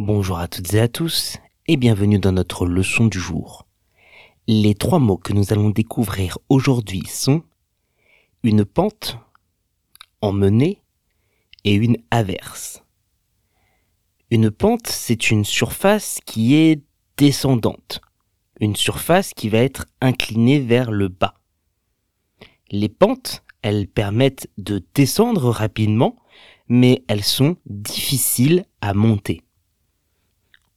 Bonjour à toutes et à tous et bienvenue dans notre leçon du jour. Les trois mots que nous allons découvrir aujourd'hui sont une pente, emmenée et une averse. Une pente, c'est une surface qui est descendante, une surface qui va être inclinée vers le bas. Les pentes, elles permettent de descendre rapidement, mais elles sont difficiles à monter.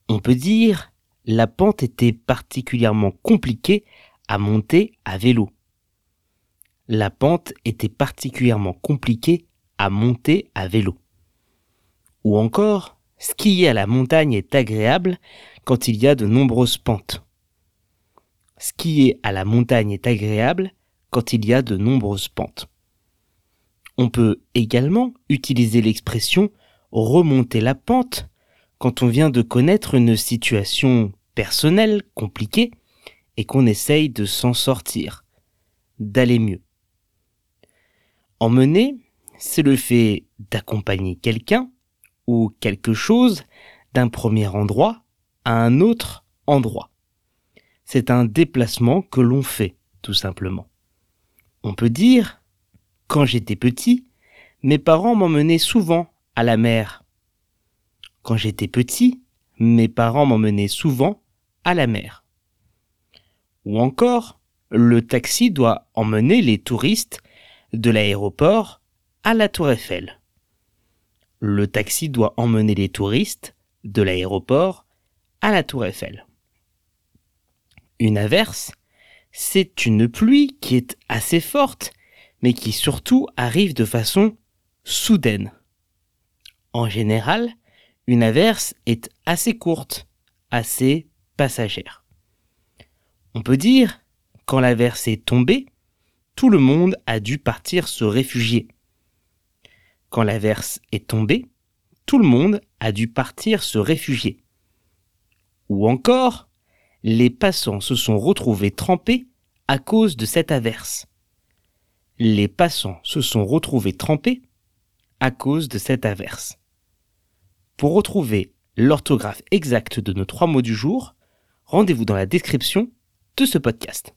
On peut dire la pente était particulièrement compliquée à monter à vélo. La pente était particulièrement compliquée à monter à vélo. Ou encore, skier à la montagne est agréable quand il y a de nombreuses pentes. Skier à la montagne est agréable quand il y a de nombreuses pentes. On peut également utiliser l'expression remonter la pente quand on vient de connaître une situation personnelle compliquée et qu'on essaye de s'en sortir, d'aller mieux. Emmener, c'est le fait d'accompagner quelqu'un ou quelque chose d'un premier endroit à un autre endroit. C'est un déplacement que l'on fait, tout simplement. On peut dire, quand j'étais petit, mes parents m'emmenaient souvent à la mer. Quand j'étais petit, mes parents m'emmenaient souvent à la mer. Ou encore, le taxi doit emmener les touristes de l'aéroport à la tour Eiffel. Le taxi doit emmener les touristes de l'aéroport à la tour Eiffel. Une averse, c'est une pluie qui est assez forte, mais qui surtout arrive de façon soudaine. En général, une averse est assez courte, assez passagère. On peut dire, quand l'averse est tombée, tout le monde a dû partir se réfugier. Quand l'averse est tombée, tout le monde a dû partir se réfugier. Ou encore, les passants se sont retrouvés trempés à cause de cette averse. Les passants se sont retrouvés trempés à cause de cette averse. Pour retrouver l'orthographe exacte de nos trois mots du jour, rendez-vous dans la description de ce podcast.